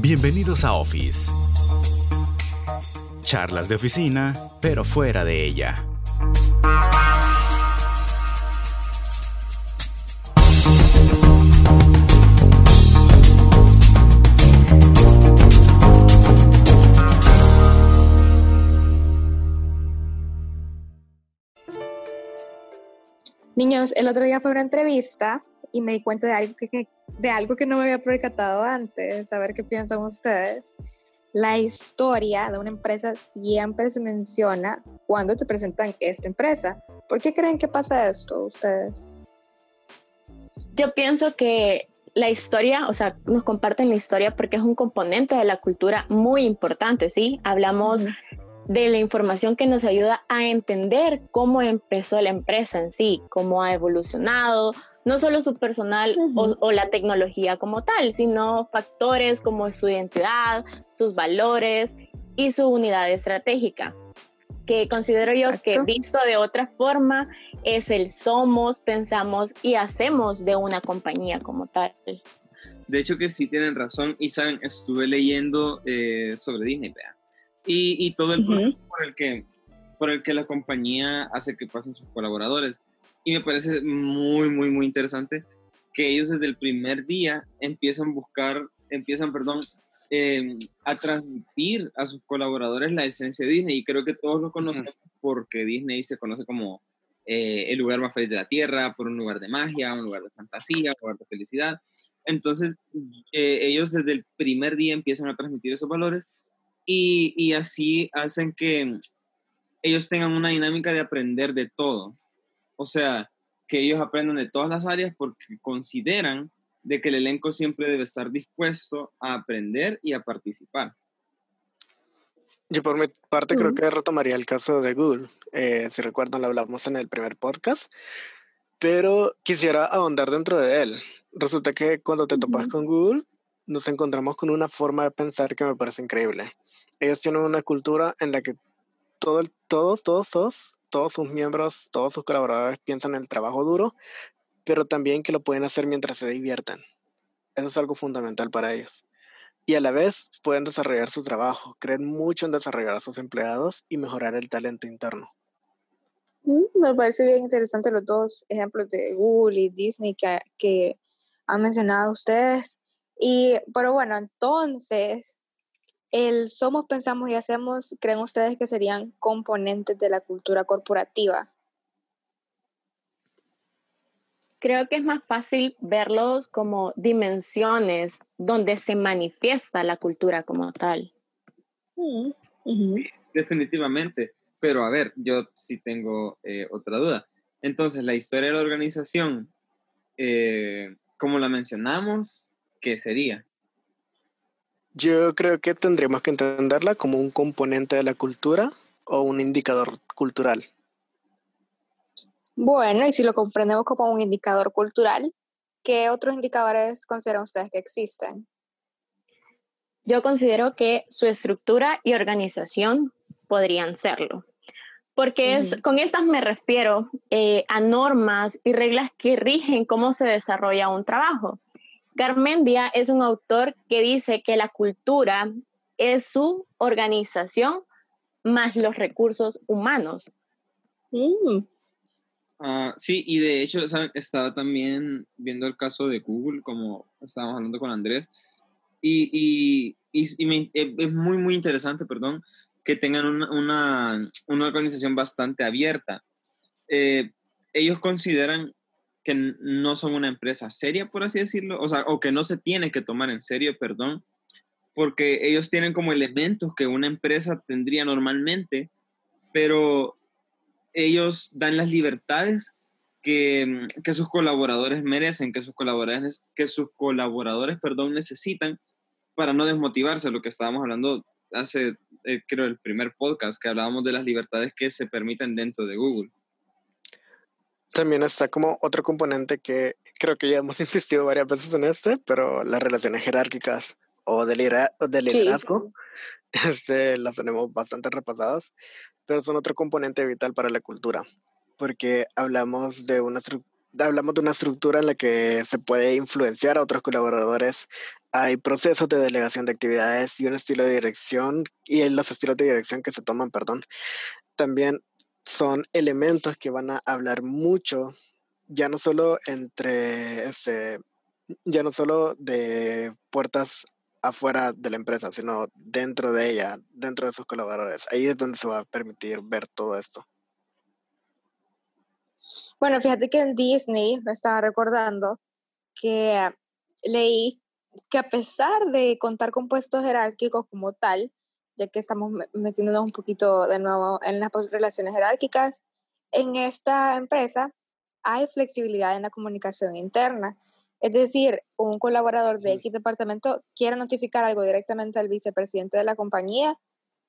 Bienvenidos a Office. Charlas de oficina, pero fuera de ella. Niños, el otro día fue una entrevista y me di cuenta de algo que, de algo que no me había percatado antes, a ver qué piensan ustedes. La historia de una empresa siempre se menciona cuando te presentan esta empresa. ¿Por qué creen que pasa esto ustedes? Yo pienso que la historia, o sea, nos comparten la historia porque es un componente de la cultura muy importante, ¿sí? Hablamos de la información que nos ayuda a entender cómo empezó la empresa en sí, cómo ha evolucionado, no solo su personal o, la tecnología como tal, sino factores como su identidad, sus valores y su unidad estratégica, que considero yo que visto de otra forma es el somos, pensamos y hacemos de una compañía como tal. De hecho que sí tienen razón y saben, estuve leyendo eh, sobre Disney, vean y, todo el proceso por el que por el que la compañía hace que pasen sus colaboradores. Y me parece muy, muy, muy interesante que ellos desde el primer día empiezan a buscar, empiezan, perdón, em, a transmitir a sus colaboradores la esencia de Disney. Y creo que todos lo conocemos porque Disney se conoce como eh, el lugar más feliz de la Tierra, por un lugar de magia, un lugar de fantasía, un lugar de felicidad. Entonces, eh, ellos desde el primer día empiezan a transmitir esos valores y, así hacen que ellos tengan una dinámica de aprender de todo. O sea, que ellos aprendan de todas las áreas porque consideran de que el elenco siempre debe estar dispuesto a aprender y a participar. Yo por mi parte creo que retomaría el caso de Google. Eh, si recuerdan, lo hablamos en el primer podcast, pero quisiera ahondar dentro de él. Resulta que cuando te topas con Google, nos encontramos con una forma de pensar que me parece increíble ellos tienen una cultura en la que todo todos, todos, todos, todos sus miembros, todos sus colaboradores piensan en el trabajo duro, pero también que lo pueden hacer mientras se diviertan. Eso es algo fundamental para ellos. Y a la vez pueden desarrollar su trabajo, creen mucho en desarrollar a sus empleados y mejorar el talento interno. Mm, me parece bien interesante los dos ejemplos de Google y Disney que, que han mencionado ustedes. Y, pero bueno, entonces, el somos, pensamos y hacemos, ¿creen ustedes que serían componentes de la cultura corporativa? Creo que es más fácil verlos como dimensiones donde se manifiesta la cultura como tal. Mm, definitivamente, pero a ver, yo sí tengo eh, otra duda. Entonces, la historia de la organización, eh, como la mencionamos, ¿qué sería? Yo creo que tendríamos que entenderla como un componente de la cultura o un indicador cultural. Bueno, y si lo comprendemos como un indicador cultural, ¿qué otros indicadores consideran ustedes que existen? Yo considero que su estructura y organización podrían serlo. Porque es, con estas me refiero eh, a normas y reglas que rigen cómo se desarrolla un trabajo. Garmendia es un autor que dice que la cultura es su organización más los recursos humanos. Mm. Ah, sí, y de hecho estaba también viendo el caso de Google, como estábamos hablando con Andrés, y, es muy, muy interesante, perdón, que tengan una, organización bastante abierta. Eh, ellos consideran que no son una empresa seria, por así decirlo, o sea, o que no se tiene que tomar en serio, perdón, porque ellos tienen como elementos que una empresa tendría normalmente, pero ellos dan las libertades que, que sus colaboradores merecen, que sus colaboradores, que sus colaboradores, perdón, necesitan para no desmotivarse, lo que estábamos hablando hace, eh, creo, el primer podcast, que hablábamos de las libertades que se permiten dentro de Google. También está como otro componente que creo que ya hemos insistido varias veces en este, pero las relaciones jerárquicas o de, liderazgo, este, las tenemos bastante repasadas, pero son otro componente vital para la cultura, porque hablamos de una, hablamos de una estructura en la que se puede influenciar a otros colaboradores. Hay procesos de delegación de actividades y un estilo de dirección y los estilos de dirección que se toman, perdón. También son elementos que van a hablar mucho, ya no solo entre, este, ya no solo de puertas afuera de la empresa, sino dentro de ella, dentro de sus colaboradores. Ahí es donde se va a permitir ver todo esto. Bueno, fíjate que en Disney me estaba recordando que leí que a pesar de contar con puestos jerárquicos como tal, ya que estamos metiéndonos un poquito de nuevo en las relaciones jerárquicas, en esta empresa hay flexibilidad en la comunicación interna. Es decir, un colaborador de X departamento quiere notificar algo directamente al vicepresidente de la compañía,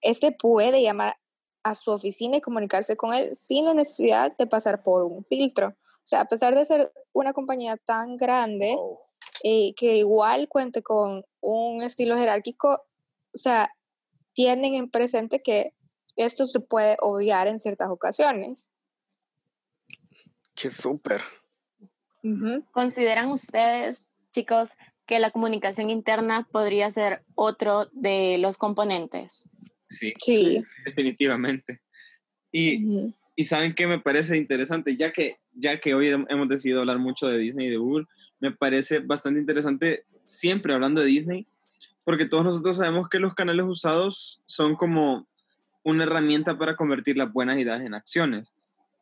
este puede llamar a su oficina y comunicarse con él sin la necesidad de pasar por un filtro. O sea, a pesar de ser una compañía tan grande eh, que igual cuente con un estilo jerárquico, o sea, tienen en presente que esto se puede obviar en ciertas ocasiones. Qué súper. ¿Consideran ustedes, chicos, que la comunicación interna podría ser otro de los componentes? Sí, sí. definitivamente. Y, y saben que me parece interesante, ya que, ya que hoy hemos decidido hablar mucho de Disney y de Google, me parece bastante interesante, siempre hablando de Disney, porque todos nosotros sabemos que los canales usados son como una herramienta para convertir las buenas ideas en acciones.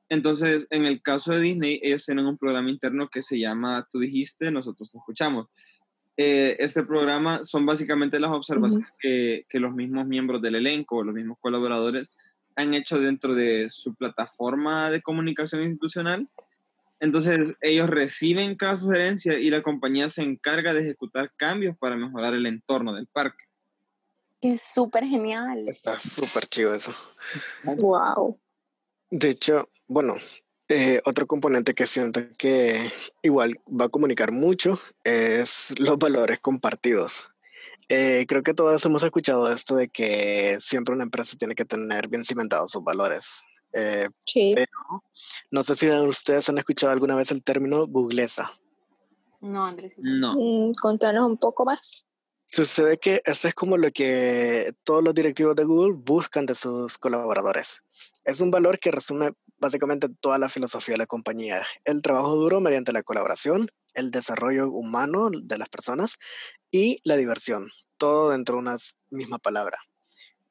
Entonces, en el caso de Disney, ellos tienen un programa interno que se llama Tú dijiste, nosotros te escuchamos. Eh, este programa son básicamente las observaciones que, que, los mismos miembros del elenco, los mismos colaboradores, han hecho dentro de su plataforma de comunicación institucional. Entonces, ellos reciben cada sugerencia y la compañía se encarga de ejecutar cambios para mejorar el entorno del parque. Es súper genial. Está súper chido eso. Wow. De hecho, bueno, eh, otro componente que siento que igual va a comunicar mucho es los valores compartidos. Eh, creo que todos hemos escuchado esto de que siempre una empresa tiene que tener bien cimentados sus valores. Eh, sí. Pero no sé si ustedes han escuchado alguna vez el término googlesa. No, Andrés. No. Mm, contanos un poco más. Sucede que esto es como lo que todos los directivos de Google buscan de sus colaboradores. Es un valor que resume básicamente toda la filosofía de la compañía. El trabajo duro mediante la colaboración, el desarrollo humano de las personas y la diversión. Todo dentro de una misma palabra.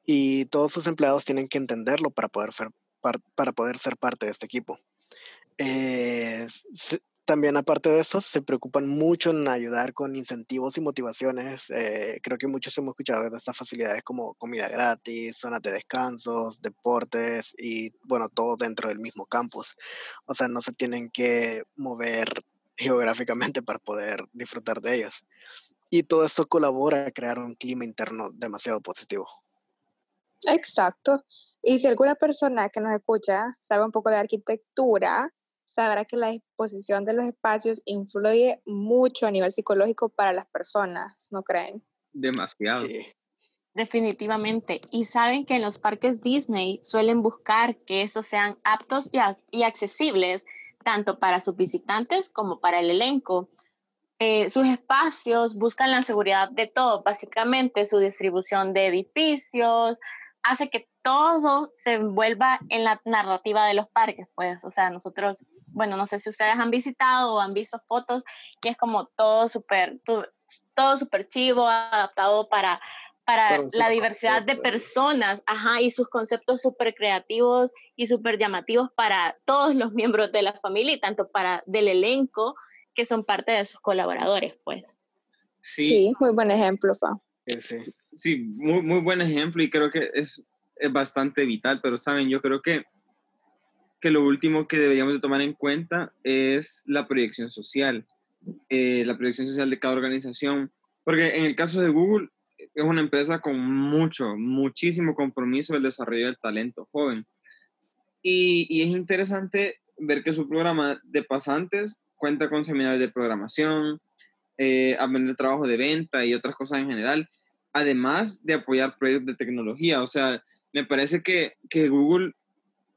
Y todos sus empleados tienen que entenderlo para poder, para poder ser parte de este equipo. Eh, también aparte de eso, se preocupan mucho en ayudar con incentivos y motivaciones. Eh, creo que muchos hemos escuchado de estas facilidades como comida gratis, zonas de descansos, deportes y bueno, todo dentro del mismo campus. O sea, no se tienen que mover geográficamente para poder disfrutar de ellos. Y todo esto colabora a crear un clima interno demasiado positivo. Exacto. Y si alguna persona que nos escucha sabe un poco de arquitectura, sabrá que la disposición de los espacios influye mucho a nivel psicológico para las personas, ¿no creen? Demasiado. Definitivamente. Y saben que en los parques Disney suelen buscar que estos sean aptos y, accesibles tanto para sus visitantes como para el elenco. Eh, sus espacios buscan la seguridad de todo, básicamente su distribución de edificios, hace que todo se envuelva en la narrativa de los parques, pues, o sea, nosotros, bueno, no sé si ustedes han visitado o han visto fotos, y es como todo súper, todo súper chivo, adaptado para, para la diversidad de personas, ajá, y sus conceptos súper creativos y súper llamativos para todos los miembros de la familia y tanto para del elenco que son parte de sus colaboradores, pues. Sí, sí muy buen ejemplo, Fa. Sí, sí. muy, muy buen ejemplo y creo que es, es bastante vital, pero saben, yo creo que, que lo último que deberíamos de tomar en cuenta es la proyección social, eh, la proyección social de cada organización, porque en el caso de Google es una empresa con mucho, muchísimo compromiso del desarrollo del talento joven. Y, y es interesante ver que su programa de pasantes cuenta con seminarios de programación, eh, aprender trabajo de venta y otras cosas en general, además de apoyar proyectos de tecnología. O sea, me parece que, que Google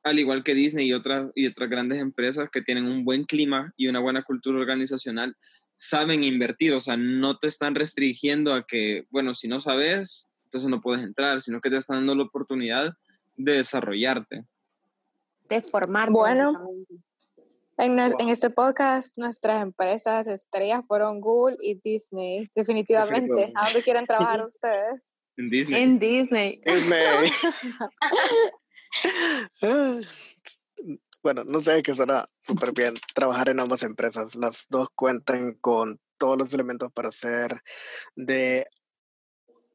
al igual que Disney y otras, y otras grandes empresas que tienen un buen clima y una buena cultura organizacional, saben invertir, o sea, no te están restringiendo a que, bueno, si no sabes, entonces no puedes entrar, sino que te están dando la oportunidad de desarrollarte. De formar. Bueno, en, en, este podcast nuestras empresas estrellas fueron Google y Disney, definitivamente. ¿A dónde quieren trabajar ustedes? En Disney. En Disney. Disney. bueno, no sé, que suena súper bien trabajar en ambas empresas. Las dos cuentan con todos los elementos para hacer de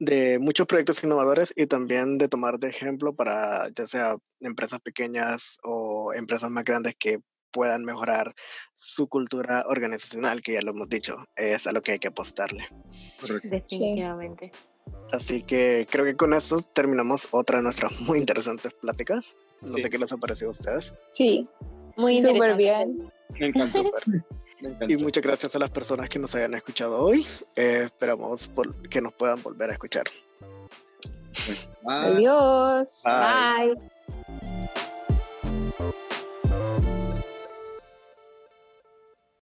de muchos proyectos innovadores y también de tomar de ejemplo para ya sea empresas pequeñas o empresas más grandes que puedan mejorar su cultura organizacional, que ya lo hemos dicho, es a lo que hay que apostarle. Definitivamente. Así que creo que con eso terminamos otra de nuestras muy interesantes pláticas. No sé qué les ha parecido a ustedes. Sí, muy súper bien. Me encantó. Y muchas gracias a las personas que nos hayan escuchado hoy. Eh, esperamos que nos puedan volver a escuchar. Adiós. Bye. Bye.